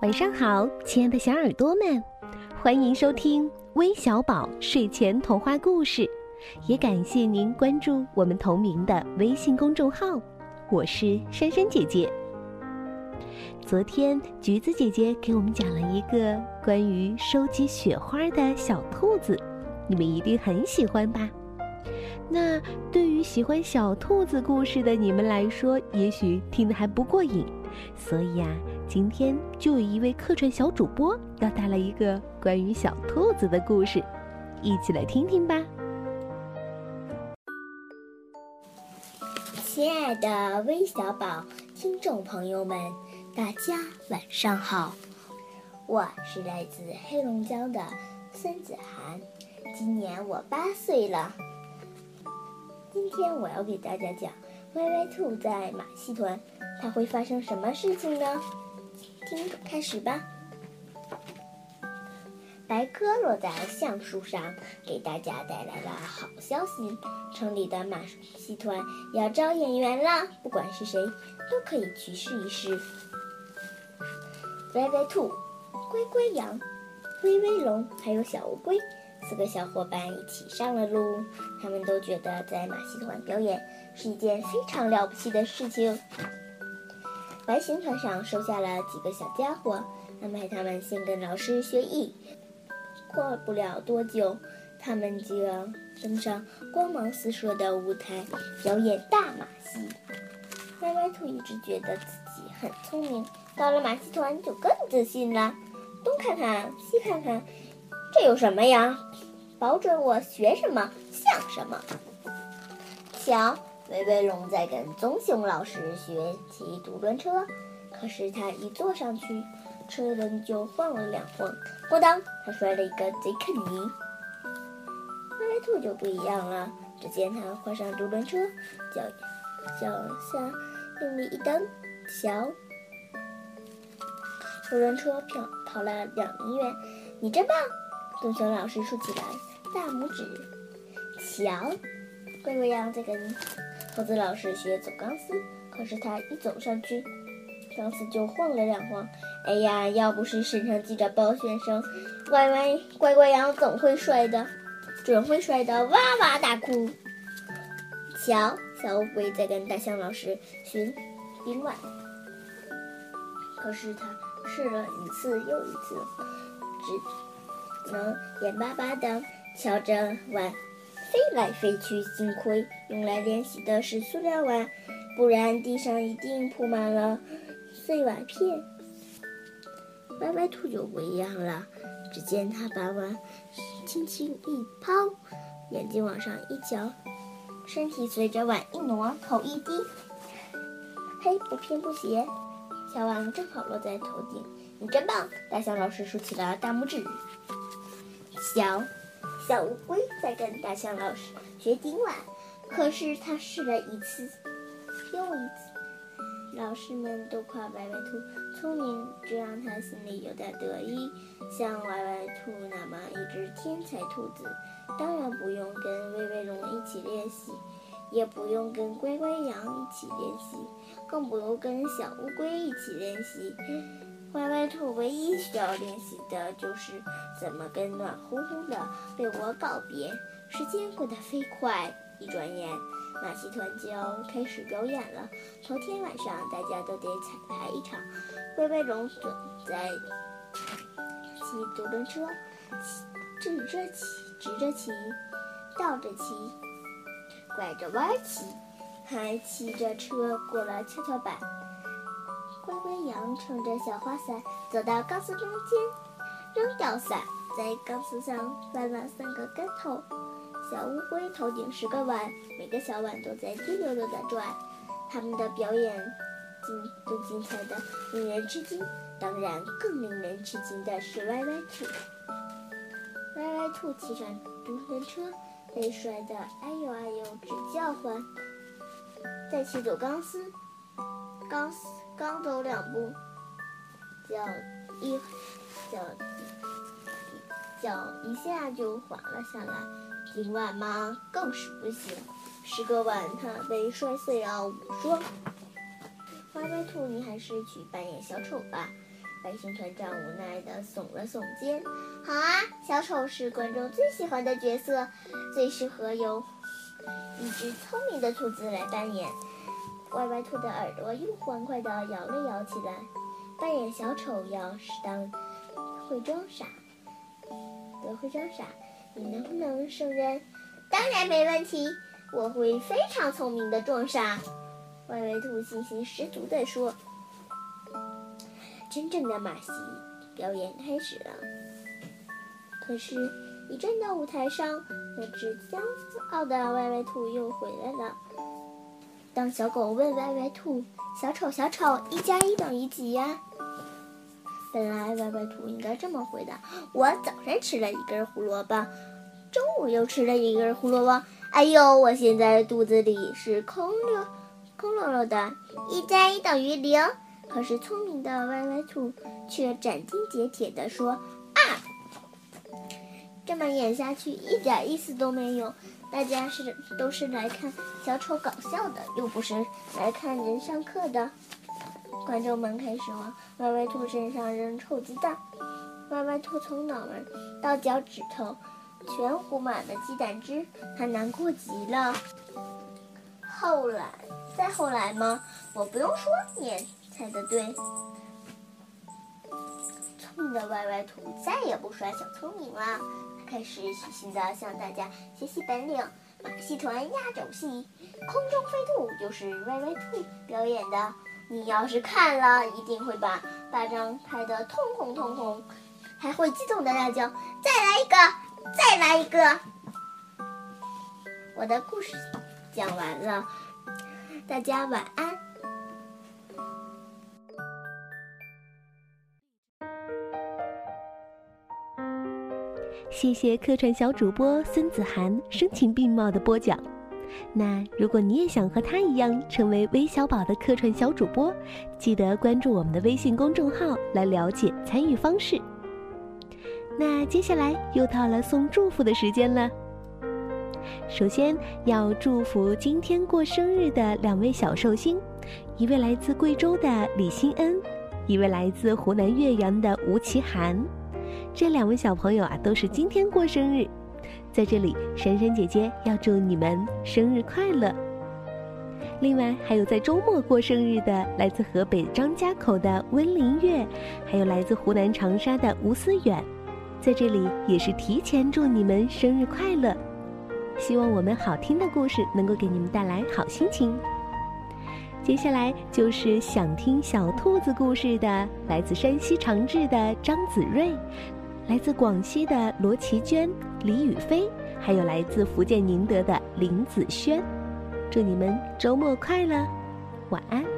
晚上好，亲爱的小耳朵们，欢迎收听微小宝睡前童话故事，也感谢您关注我们同名的微信公众号。我是珊珊姐姐。昨天橘子姐姐给我们讲了一个关于收集雪花的小兔子，你们一定很喜欢吧？那对于喜欢小兔子故事的你们来说，也许听得还不过瘾，所以呀。今天就有一位客串小主播要带来一个关于小兔子的故事，一起来听听吧。亲爱的微小宝听众朋友们，大家晚上好，我是来自黑龙江的孙子涵，今年我八岁了。今天我要给大家讲歪歪兔在马戏团，它会发生什么事情呢？听，开始吧。白鸽落在橡树上，给大家带来了好消息：城里的马戏团要招演员了，不管是谁，都可以去试一试。歪歪兔、乖乖羊、威威龙还有小乌龟四个小伙伴一起上了路，他们都觉得在马戏团表演是一件非常了不起的事情。白行船上收下了几个小家伙，安排他们先跟老师学艺。过不了多久，他们就要登上光芒四射的舞台，表演大马戏。歪歪兔一直觉得自己很聪明，到了马戏团就更自信了。东看看，西看看，这有什么呀？保准我学什么像什么。瞧。威威龙在跟棕熊老师学骑独轮车，可是他一坐上去，车轮就晃了两晃，咣当，他摔了一个贼坑泥。歪歪兔就不一样了，只见他跨上独轮车，脚脚下用力一蹬，瞧，独轮车跑跑了两米远，你真棒！棕熊老师竖起来大拇指，瞧，乖乖羊在跟。猴子老师学走钢丝，可是他一走上去，钢丝就晃了两晃。哎呀，要不是身上系着包先生，乖乖乖乖羊总会摔的，准会摔得哇哇大哭。瞧，小乌龟在跟大象老师学冰碗，可是他试了一次又一次，只能眼巴巴地瞧着碗。飞来飞去，幸亏用来练习的是塑料碗，不然地上一定铺满了碎瓦片。歪歪兔就不一样了，只见他把碗轻轻一抛，眼睛往上一瞧，身体随着碗一挪，头一低，嘿，不偏不斜，小碗正好落在头顶。你真棒！大象老师竖起了大拇指。小。小乌龟在跟大象老师学顶碗，可是他试了一次又一次，老师们都夸歪歪兔聪明，这让他心里有点得意。像歪歪兔那么一只天才兔子，当然不用跟威威龙一起练习，也不用跟乖乖羊一起练习，更不用跟小乌龟一起练习。歪歪兔唯一需要练习的就是怎么跟暖烘烘的被窝告别。时间过得飞快，一转眼，马戏团就要开始表演了。头天晚上，大家都得彩排一场。歪歪龙准在骑独轮车，直着骑，直着骑，倒着骑，拐着弯骑，还骑着车过了跷跷板。太阳撑着小花伞。走到钢丝中间，扔掉伞，在钢丝上翻了三个跟头。小乌龟头顶十个碗，每个小碗都在滴溜溜地转。他们的表演精都精彩的令人吃惊。当然，更令人吃惊的是歪歪兔。歪歪兔骑上独轮车，被摔得哎呦哎呦直叫唤。再骑走钢丝，钢丝。刚走两步，脚一脚脚一下就滑了下来。顶碗嘛，更是不行，十个碗它被摔碎了五双。歪歪兔，你还是去扮演小丑吧。白熊团长无奈地耸了耸肩：“好啊，小丑是观众最喜欢的角色，最适合由一只聪明的兔子来扮演。”歪歪兔的耳朵又欢快地摇了摇起来。扮演小丑要适当会装傻，得会装傻，你能不能胜任？当然没问题，我会非常聪明的装傻。歪歪兔信心十足地说。真正的马戏表演开始了。可是，一阵的舞台上，那只骄傲的歪歪兔又回来了。当小狗问歪歪兔：“小丑，小丑，一加一等于几呀？”本来歪歪兔应该这么回答：“我早上吃了一根胡萝卜，中午又吃了一根胡萝卜。哎呦，我现在肚子里是空溜空落落的。一加一等于零。”可是聪明的歪歪兔却斩钉截铁地说：“，这么演下去一点意思都没有。大家是都是来看小丑搞笑的，又不是来看人上课的。”观众们开始往歪歪兔身上扔臭鸡蛋，歪歪兔从脑门到脚趾头全糊满了鸡蛋汁，他难过极了。后来，再后来吗？我不用说，你也。猜的对，聪明的歪歪兔再也不耍小聪明了，开始细心的向大家学习本领。马戏团压轴戏，空中飞兔就是歪歪兔表演的。你要是看了，一定会把巴掌拍得通红通红，还会激动的大叫：“再来一个，再来一个！”我的故事讲完了，大家晚安。谢谢客串小主播孙子涵声情并茂的播讲。那如果你也想和他一样成为微小宝的客串小主播，记得关注我们的微信公众号来了解参与方式。那接下来又到了送祝福的时间了。首先要祝福今天过生日的两位小寿星，一位来自贵州的李欣恩，一位来自湖南岳阳的吴奇涵。这两位小朋友啊，都是今天过生日，在这里，珊珊姐姐要祝你们生日快乐。另外，还有在周末过生日的，来自河北张家口的温林月，还有来自湖南长沙的吴思远，在这里也是提前祝你们生日快乐。希望我们好听的故事能够给你们带来好心情。接下来就是想听小兔子故事的，来自山西长治的张子睿。来自广西的罗琦娟、李雨飞，还有来自福建宁德的林子轩，祝你们周末快乐，晚安。